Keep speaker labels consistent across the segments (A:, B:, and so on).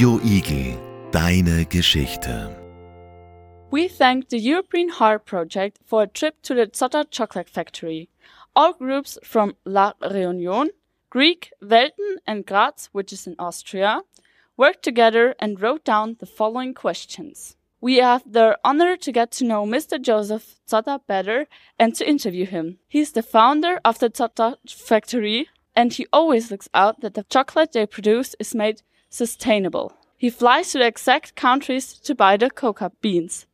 A: Radio deine Geschichte.
B: We thank the European Heart Project for a trip to the Zotter Chocolate Factory. All groups from La Réunion, Greek, Welten, and Graz, which is in Austria, worked together and wrote down the following questions. We have the honor to get to know Mr. Josef Zotter better and to interview him. He's the founder of the Zotter Factory, and he always looks out that the chocolate they produce is made sustainable. He flies to the exact countries to buy the cocoa beans.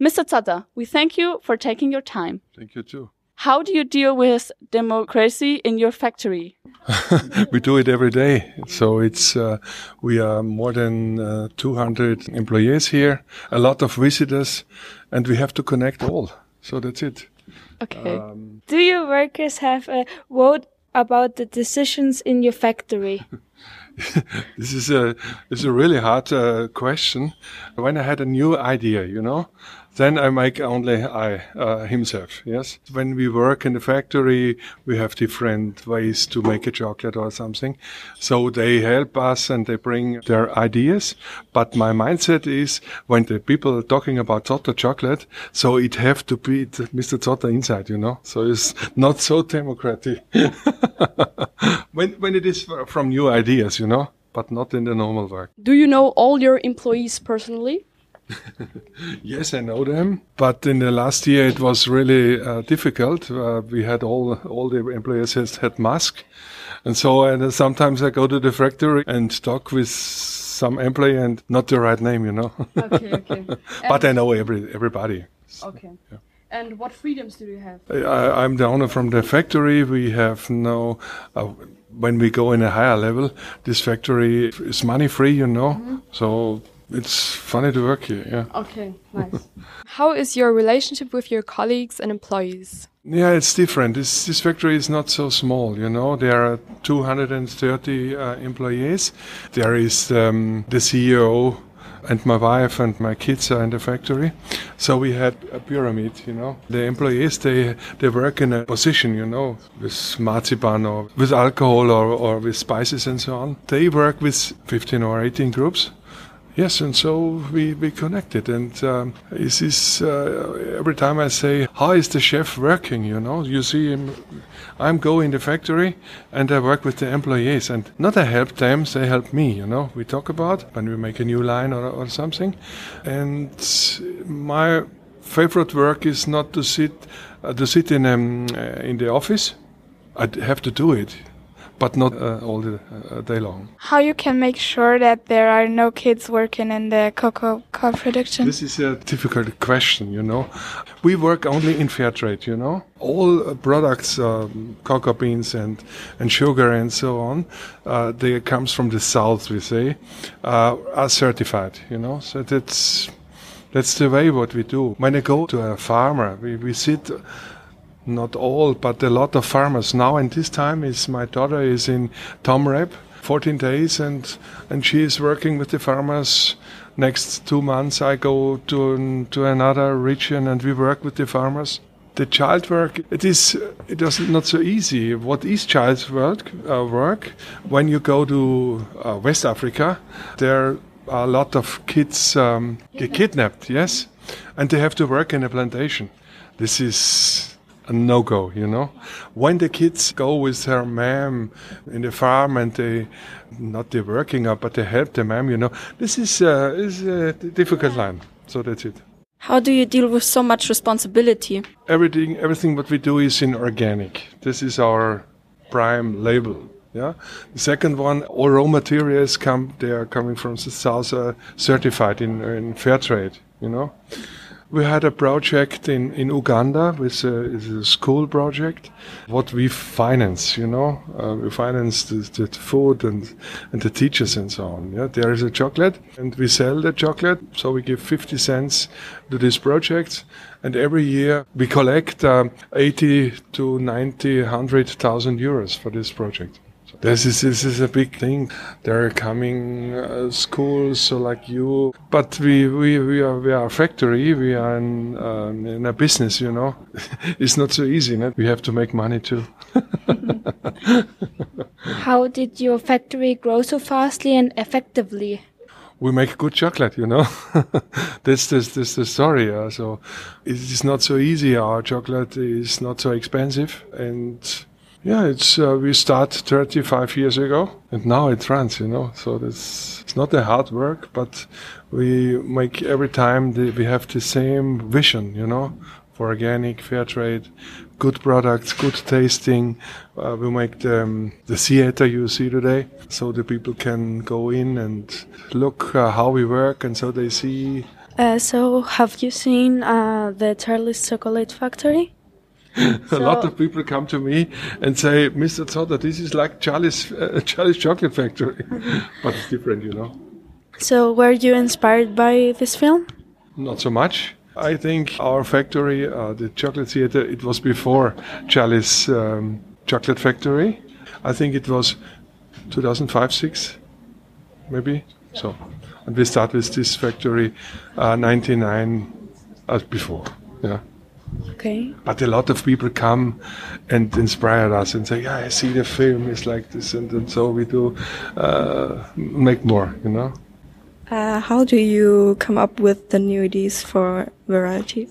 B: Mr. Zotter, we thank you for taking your time.
C: Thank you too.
B: How do you deal with democracy in your factory?
C: we do it every day. So it's uh, we are more than uh, 200 employees here, a lot of visitors, and we have to connect all. So that's it.
B: Okay.
C: Um,
D: Do your workers have a vote about the decisions in your factory?
C: this is a is a really hard uh, question. When I had a new idea, you know, then I make only I uh, himself. Yes. When we work in the factory, we have different ways to make a chocolate or something. So they help us and they bring their ideas. But my mindset is when the people are talking about Zotter chocolate, so it have to be Mr. Zotter inside, you know. So it's not so democratic. when when it is from new ideas, you know, but not in the normal work.
E: Do you know all your employees personally?
C: Yes, I know them, but in the last year it was really uh, difficult. Uh, we had all all the employees has, had mask, and so and sometimes I go to the factory and talk with some employee and not the right name, you know.
E: Okay, okay.
C: but I know every everybody.
E: Okay. And what freedoms do you have?
C: I, I'm the owner from the factory. We have no. Uh, when we go in a higher level, this factory is money free, you know. So it's funny to work here. Yeah.
E: Okay, nice. How is your relationship with your colleagues and employees?
C: Yeah, it's different. This this factory is not so small, you know. There are 230 uh, employees. There is um, the CEO and my wife and my kids are in the factory. So we had a pyramid, you know. The employees they they work in a position, you know, with marzipan or with alcohol or, or with spices and so on. They work with 15 or 18 groups. Yes, and so we, we connected. And um, this is uh, every time I say, How is the chef working? You know, you see him. I'm going in the factory and I work with the employees, and not I help them, they help me. You know, we talk about when we make a new line or, or something. And my favorite work is not to sit uh, to sit in um, uh, in the office. I have to do it, but not uh, all the uh, day long.
D: How you can make sure that there are no kids working in the cocoa production?
C: This is a difficult question, you know. We work only in fair trade, you know. All uh, products, um, cocoa beans and, and sugar and so on, uh, they comes from the south, we say, uh, are certified, you know. So that's that's the way what we do. When I go to a farmer, we, we sit not all, but a lot of farmers now. And this time is my daughter is in DomRep, 14 days, and and she is working with the farmers. Next two months, I go to to another region and we work with the farmers. The child work it is it is not so easy. What is child work? Uh, work when you go to uh, West Africa, there are a lot of kids um, get kidnapped. Yes, and they have to work in a plantation. This is a no go, you know. When the kids go with their mom in the farm and they, not they working up, but they help the mom, you know, this is, uh, is a difficult line. So that's it.
D: How do you deal with so much responsibility?
C: Everything, everything what we do is in organic. This is our prime label. Yeah. The second one, all raw materials come. They are coming from the south, uh, certified in in fair trade. You know. We had a project in, in Uganda with a, a school project. What we finance, you know, uh, we finance the, the food and, and the teachers and so on. Yeah, there is a chocolate and we sell the chocolate. So we give 50 cents to this project. And every year we collect um, 80 to 90, 100,000 euros for this project. This is this is a big thing. There are coming uh, schools so like you, but we we we are we are a factory. We are in, um, in a business. You know, it's not so easy. No? We have to make money too.
D: How did your factory grow so fastly and effectively?
C: we make good chocolate, you know. that's, that's, that's the story. Uh, so it is not so easy. Our chocolate is not so expensive. And yeah, it's uh, we start 35 years ago and now it runs, you know. So that's, it's not a hard work, but we make every time the, we have the same vision, you know, for organic, fair trade, good products, good tasting. Uh, we make the, um, the theater you see today, so the people can go in and look uh, how we work, and so they see.
F: Uh, so, have you seen uh, the Charlie's Chocolate Factory?
C: a lot of people come to me and say, "Mr. Zotter, this is like Charlie's uh, Charlie's Chocolate Factory, but it's different, you know."
F: So, were you inspired by this film?
C: Not so much. I think our factory, uh, the chocolate theater, it was before Charlie's um, Chocolate Factory. I think it was 2005, six, maybe. So, and we start with this factory uh, 99 as before. Yeah.
F: Okay.
C: But a lot of people come and inspire us and say, "Yeah, I see the film is like this," and, and so we do uh, make more. You know.
G: Uh, how do you come up with the new ideas for varieties?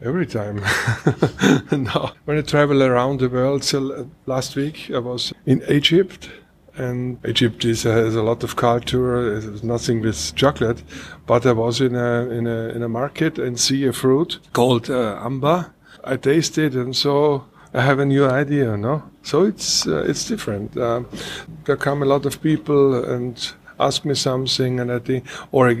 C: Every time. no. When I travel around the world, so last week I was in Egypt, and Egypt is, has a lot of culture. It's nothing with chocolate, but I was in a in a in a market and see a fruit called uh, amba. I tasted and so I have a new idea. No, so it's uh, it's different. Uh, there come a lot of people and ask me something, and I think, or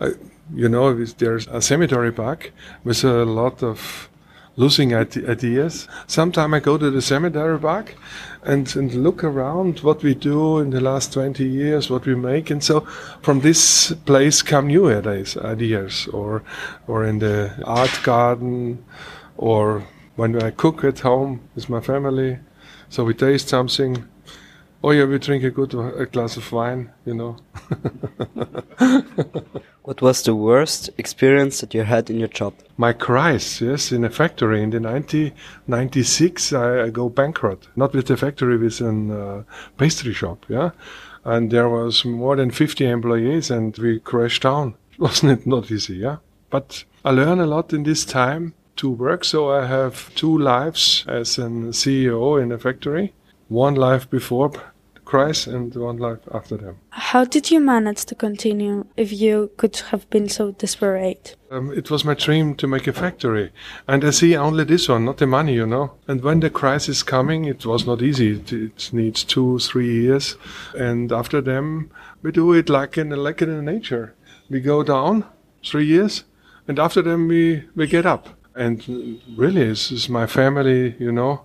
C: uh, you know, there's a cemetery park with a lot of losing ideas. Sometimes I go to the cemetery park and, and look around what we do in the last 20 years, what we make. And so from this place come new ideas, ideas or, or in the art garden or when I cook at home with my family. So we taste something Oh yeah, we drink a good a glass of wine, you know.
H: what was the worst experience that you had in your job?
C: My cries, yes, in a factory. In the 1996, I, I go bankrupt. Not with the factory, with a uh, pastry shop, yeah. And there was more than 50 employees and we crashed down. Wasn't it not easy, yeah? But I learned a lot in this time to work. So I have two lives as a CEO in a factory. One life before Christ and one life after them.
F: How did you manage to continue if you could have been so desperate?
C: Um, it was my dream to make a factory, and I see only this one, not the money, you know. And when the crisis is coming, it was not easy. It, it, needs two, three years, and after them, we do it like in like in nature. We go down three years, and after them we we get up. And really, this is my family, you know.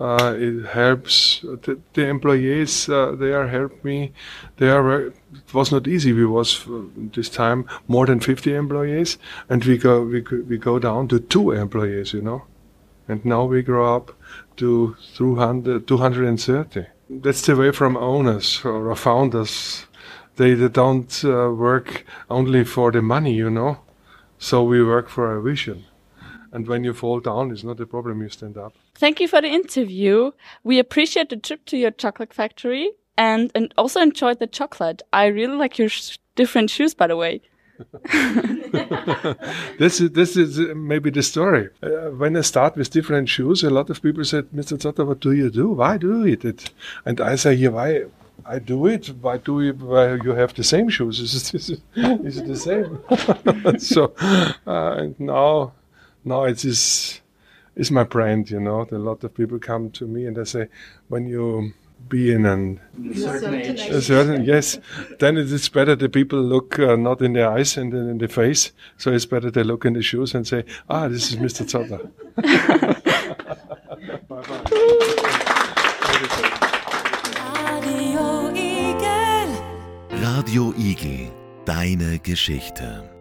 C: Uh, it helps the, the employees. Uh, they are help me. They are. It was not easy. We was uh, this time more than 50 employees, and we go we we go down to two employees. You know, and now we grow up to 200, 230. That's the way from owners or founders. They, they don't uh, work only for the money, you know. So we work for a vision. And when you fall down, it's not a problem. You stand up.
B: Thank you for the interview. We appreciate the trip to your chocolate factory and, and also enjoyed the chocolate. I really like your sh different shoes, by the way.
C: this is this is maybe the story. Uh, when I start with different shoes, a lot of people said, "Mr. Zotter, what do you do? Why do you do it?" And I say, "Yeah, why I do it? Why do you? Why you have the same shoes? Is it, is it, is it the same?" so, uh, and now now it is is my brand. You know, a lot of people come to me and they say, when you be in an,
B: a certain age,
C: a certain yes, then it is better the people look uh, not in the eyes and in the face. So it's better they look in the shoes and say, ah, this is Mr. Zotter. bye bye.
A: Radio Igel, deine Geschichte.